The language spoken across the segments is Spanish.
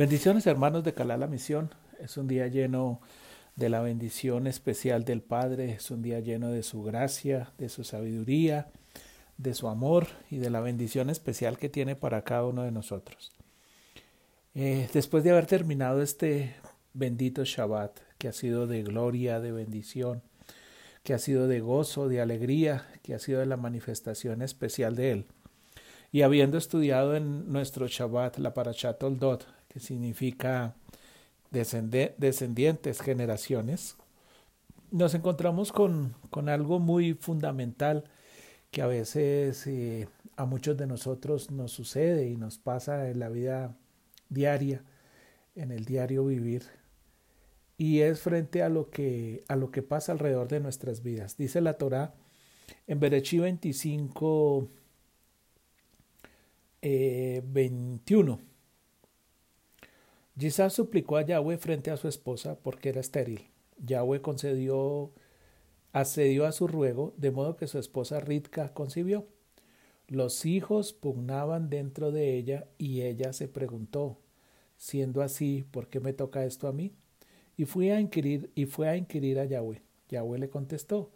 Bendiciones hermanos de Calá la Misión. Es un día lleno de la bendición especial del Padre, es un día lleno de su gracia, de su sabiduría, de su amor y de la bendición especial que tiene para cada uno de nosotros. Eh, después de haber terminado este bendito Shabbat, que ha sido de gloria, de bendición, que ha sido de gozo, de alegría, que ha sido de la manifestación especial de Él, y habiendo estudiado en nuestro Shabbat la Parashat Toldot, que significa descendientes, generaciones, nos encontramos con, con, algo muy fundamental que a veces eh, a muchos de nosotros nos sucede y nos pasa en la vida diaria, en el diario vivir, y es frente a lo que, a lo que pasa alrededor de nuestras vidas. Dice la Torah en Berechí 25, 21. Gisá suplicó a Yahweh frente a su esposa porque era estéril. Yahweh concedió, accedió a su ruego, de modo que su esposa Ritka concibió. Los hijos pugnaban dentro de ella y ella se preguntó, siendo así, ¿por qué me toca esto a mí? Y fue a inquirir, y fue a inquirir a Yahweh. Yahweh le contestó,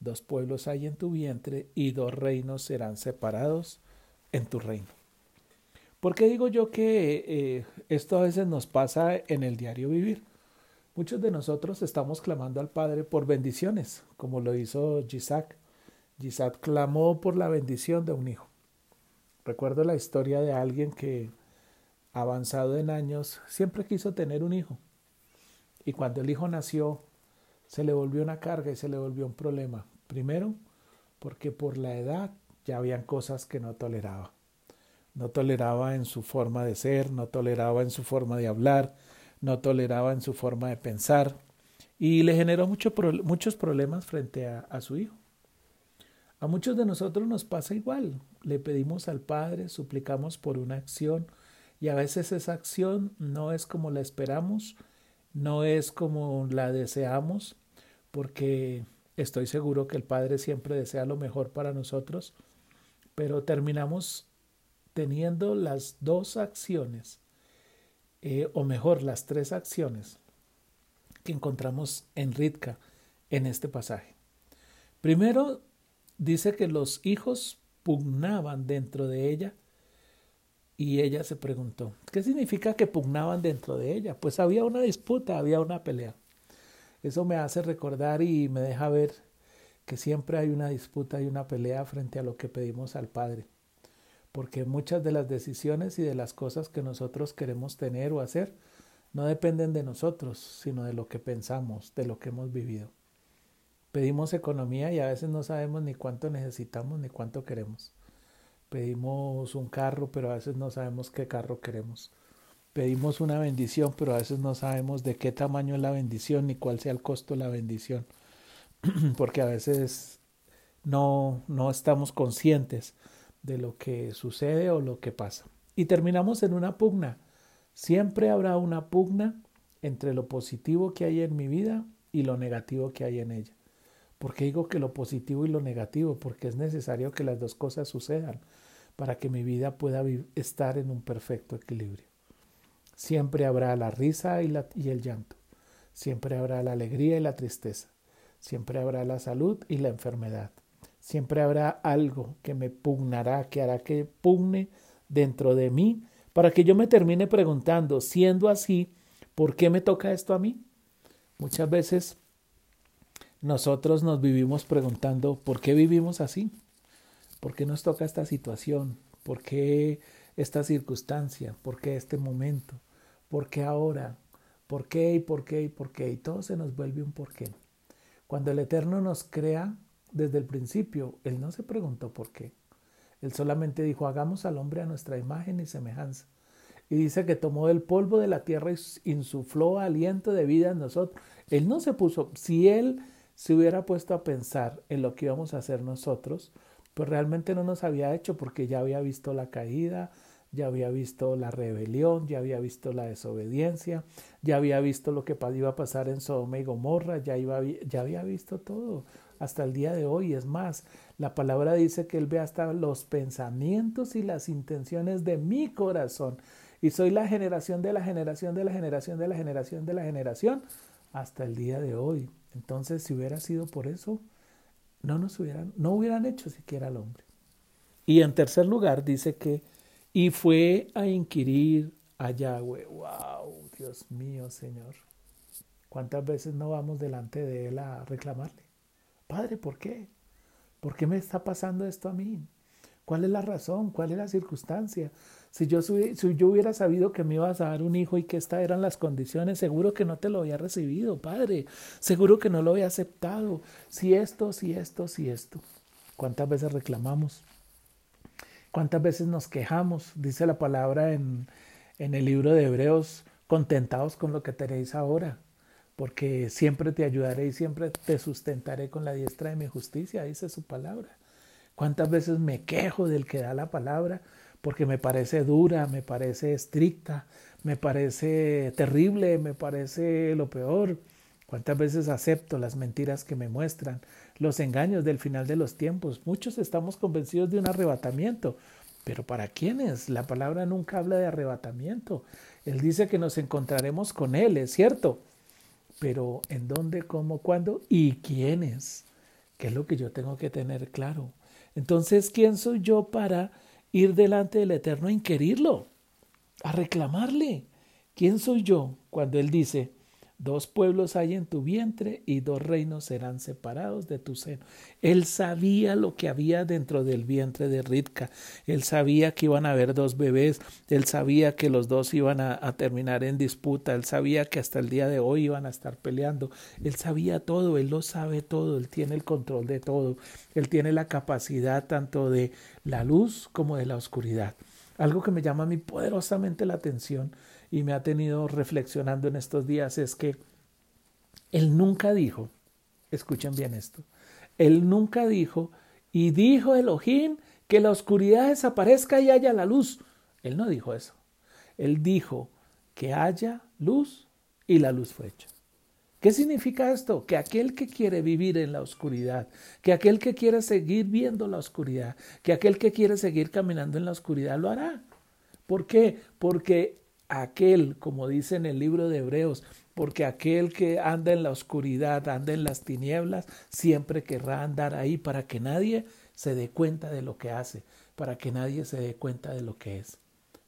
dos pueblos hay en tu vientre y dos reinos serán separados en tu reino. ¿Por qué digo yo que eh, esto a veces nos pasa en el diario vivir? Muchos de nosotros estamos clamando al Padre por bendiciones, como lo hizo Isaac. Isaac clamó por la bendición de un hijo. Recuerdo la historia de alguien que, avanzado en años, siempre quiso tener un hijo. Y cuando el hijo nació, se le volvió una carga y se le volvió un problema. Primero, porque por la edad ya habían cosas que no toleraba no toleraba en su forma de ser, no toleraba en su forma de hablar, no toleraba en su forma de pensar y le generó mucho, muchos problemas frente a, a su hijo. A muchos de nosotros nos pasa igual. Le pedimos al Padre, suplicamos por una acción y a veces esa acción no es como la esperamos, no es como la deseamos, porque estoy seguro que el Padre siempre desea lo mejor para nosotros, pero terminamos teniendo las dos acciones, eh, o mejor, las tres acciones que encontramos en Ritka en este pasaje. Primero, dice que los hijos pugnaban dentro de ella y ella se preguntó, ¿qué significa que pugnaban dentro de ella? Pues había una disputa, había una pelea. Eso me hace recordar y me deja ver que siempre hay una disputa y una pelea frente a lo que pedimos al Padre porque muchas de las decisiones y de las cosas que nosotros queremos tener o hacer no dependen de nosotros, sino de lo que pensamos, de lo que hemos vivido. Pedimos economía y a veces no sabemos ni cuánto necesitamos ni cuánto queremos. Pedimos un carro, pero a veces no sabemos qué carro queremos. Pedimos una bendición, pero a veces no sabemos de qué tamaño es la bendición ni cuál sea el costo de la bendición. Porque a veces no, no estamos conscientes de lo que sucede o lo que pasa. Y terminamos en una pugna. Siempre habrá una pugna entre lo positivo que hay en mi vida y lo negativo que hay en ella. ¿Por qué digo que lo positivo y lo negativo? Porque es necesario que las dos cosas sucedan para que mi vida pueda estar en un perfecto equilibrio. Siempre habrá la risa y, la, y el llanto. Siempre habrá la alegría y la tristeza. Siempre habrá la salud y la enfermedad. Siempre habrá algo que me pugnará, que hará que pugne dentro de mí, para que yo me termine preguntando, siendo así, ¿por qué me toca esto a mí? Muchas veces nosotros nos vivimos preguntando, ¿por qué vivimos así? ¿Por qué nos toca esta situación? ¿Por qué esta circunstancia? ¿Por qué este momento? ¿Por qué ahora? ¿Por qué y por qué y por qué? Y todo se nos vuelve un por qué. Cuando el Eterno nos crea, desde el principio, Él no se preguntó por qué. Él solamente dijo, hagamos al hombre a nuestra imagen y semejanza. Y dice que tomó el polvo de la tierra y insufló aliento de vida en nosotros. Él no se puso, si Él se hubiera puesto a pensar en lo que íbamos a hacer nosotros, pues realmente no nos había hecho porque ya había visto la caída, ya había visto la rebelión, ya había visto la desobediencia, ya había visto lo que iba a pasar en Sodoma y Gomorra, ya, iba, ya había visto todo hasta el día de hoy. Es más, la palabra dice que Él ve hasta los pensamientos y las intenciones de mi corazón. y soy la generación de la generación de la generación de la generación de la generación hasta el día de hoy. Entonces, si hubiera sido por eso, no nos hubieran, no hubieran hecho siquiera al hombre. Y en tercer lugar dice que, y fue a inquirir a Yahweh. ¡Wow! Dios mío, Señor. ¿Cuántas veces no vamos delante de Él a reclamarle? Padre, ¿por qué? ¿Por qué me está pasando esto a mí? ¿Cuál es la razón? ¿Cuál es la circunstancia? Si yo, hubiera sabido que me ibas a dar un hijo y que estas eran las condiciones, seguro que no te lo había recibido, Padre. Seguro que no lo había aceptado. Si esto, si esto, si esto. ¿Cuántas veces reclamamos? ¿Cuántas veces nos quejamos? Dice la palabra en, en el libro de Hebreos, contentados con lo que tenéis ahora, porque siempre te ayudaré y siempre te sustentaré con la diestra de mi justicia, dice su palabra. ¿Cuántas veces me quejo del que da la palabra? Porque me parece dura, me parece estricta, me parece terrible, me parece lo peor. ¿Cuántas veces acepto las mentiras que me muestran, los engaños del final de los tiempos? Muchos estamos convencidos de un arrebatamiento, pero ¿para quiénes? La palabra nunca habla de arrebatamiento. Él dice que nos encontraremos con Él, es cierto, pero ¿en dónde, cómo, cuándo y quiénes? ¿Qué es lo que yo tengo que tener claro? Entonces, ¿quién soy yo para ir delante del Eterno a inquirirlo, a reclamarle? ¿Quién soy yo cuando Él dice, Dos pueblos hay en tu vientre y dos reinos serán separados de tu seno. Él sabía lo que había dentro del vientre de Ritka. Él sabía que iban a haber dos bebés. Él sabía que los dos iban a, a, terminar en disputa. Él sabía que hasta el día de hoy iban a estar peleando. Él sabía todo. Él lo sabe todo. Él tiene el control de todo. Él tiene la capacidad tanto de la luz como de la oscuridad. Algo que me llama a mí poderosamente la atención y me ha tenido reflexionando en estos días es que él nunca dijo, escuchen bien esto, él nunca dijo, y dijo Elohim que la oscuridad desaparezca y haya la luz. Él no dijo eso. Él dijo que haya luz y la luz fue hecha. ¿Qué significa esto? Que aquel que quiere vivir en la oscuridad, que aquel que quiere seguir viendo la oscuridad, que aquel que quiere seguir caminando en la oscuridad lo hará. ¿Por qué? Porque aquel, como dice en el libro de Hebreos, porque aquel que anda en la oscuridad, anda en las tinieblas, siempre querrá andar ahí para que nadie se dé cuenta de lo que hace, para que nadie se dé cuenta de lo que es.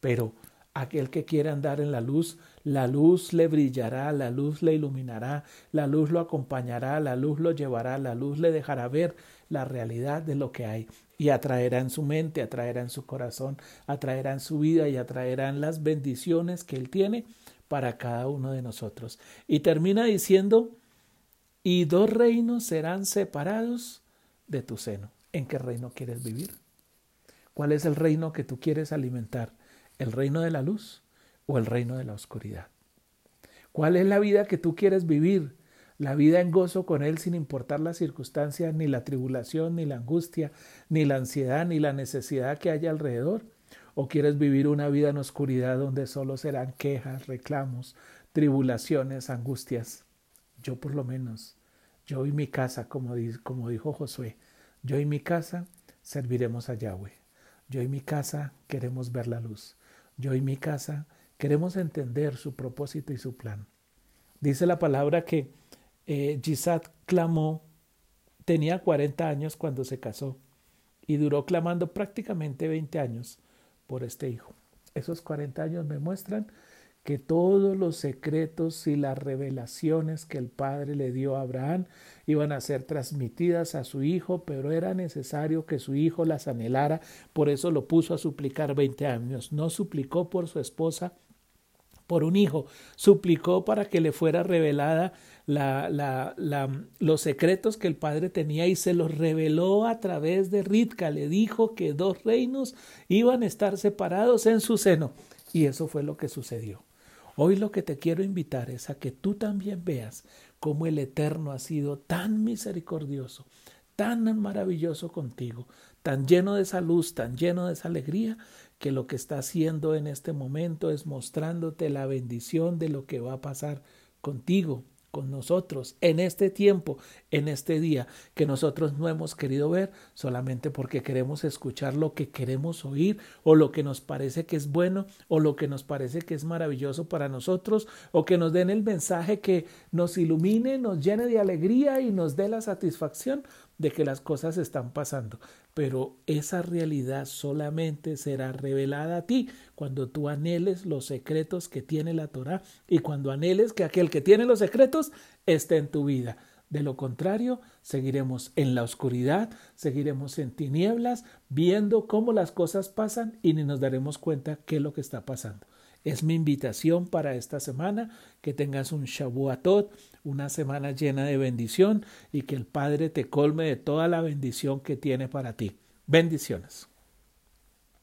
Pero aquel que quiere andar en la luz, la luz le brillará, la luz le iluminará, la luz lo acompañará, la luz lo llevará, la luz le dejará ver la realidad de lo que hay y atraerá en su mente, atraerá en su corazón, atraerá en su vida y atraerá en las bendiciones que Él tiene para cada uno de nosotros. Y termina diciendo, y dos reinos serán separados de tu seno. ¿En qué reino quieres vivir? ¿Cuál es el reino que tú quieres alimentar? ¿El reino de la luz o el reino de la oscuridad? ¿Cuál es la vida que tú quieres vivir? la vida en gozo con Él sin importar las circunstancias, ni la tribulación, ni la angustia, ni la ansiedad, ni la necesidad que haya alrededor? ¿O quieres vivir una vida en oscuridad donde solo serán quejas, reclamos, tribulaciones, angustias? Yo por lo menos, yo y mi casa, como, dijo Josué, yo y mi casa serviremos a Yahweh. Yo y mi casa queremos ver la luz. Yo y mi casa queremos entender su propósito y su plan. Dice la palabra que eh, clamó, tenía 40 años cuando se casó y duró clamando prácticamente 20 años por este hijo. Esos 40 años me muestran que todos los secretos y las revelaciones que el Padre le dio a Abraham iban a ser transmitidas a su hijo, pero era necesario que su hijo las anhelara, por eso lo puso a suplicar 20 años. No suplicó por su esposa, por un hijo, suplicó para que le fuera revelada la, la, la, los secretos que el padre tenía y se los reveló a través de Ritka. Le dijo que dos reinos iban a estar separados en su seno. Y eso fue lo que sucedió. Hoy lo que te quiero invitar es a que tú también veas cómo el Eterno ha sido tan misericordioso, tan maravilloso contigo, tan lleno de esa luz, tan lleno de esa alegría, que lo que está haciendo en este momento es mostrándote la bendición de lo que va a pasar contigo con nosotros en este tiempo, en este día, que nosotros no hemos querido ver solamente porque queremos escuchar lo que queremos oír o lo que nos parece que es bueno o lo que nos parece que es maravilloso para nosotros o que nos den el mensaje que nos ilumine, nos llene de alegría y nos dé la satisfacción de que las cosas están pasando, pero esa realidad solamente será revelada a ti cuando tú anheles los secretos que tiene la Torah y cuando anheles que aquel que tiene los secretos esté en tu vida. De lo contrario, seguiremos en la oscuridad, seguiremos en tinieblas, viendo cómo las cosas pasan y ni nos daremos cuenta qué es lo que está pasando. Es mi invitación para esta semana, que tengas un Shabuatot, una semana llena de bendición y que el Padre te colme de toda la bendición que tiene para ti. Bendiciones.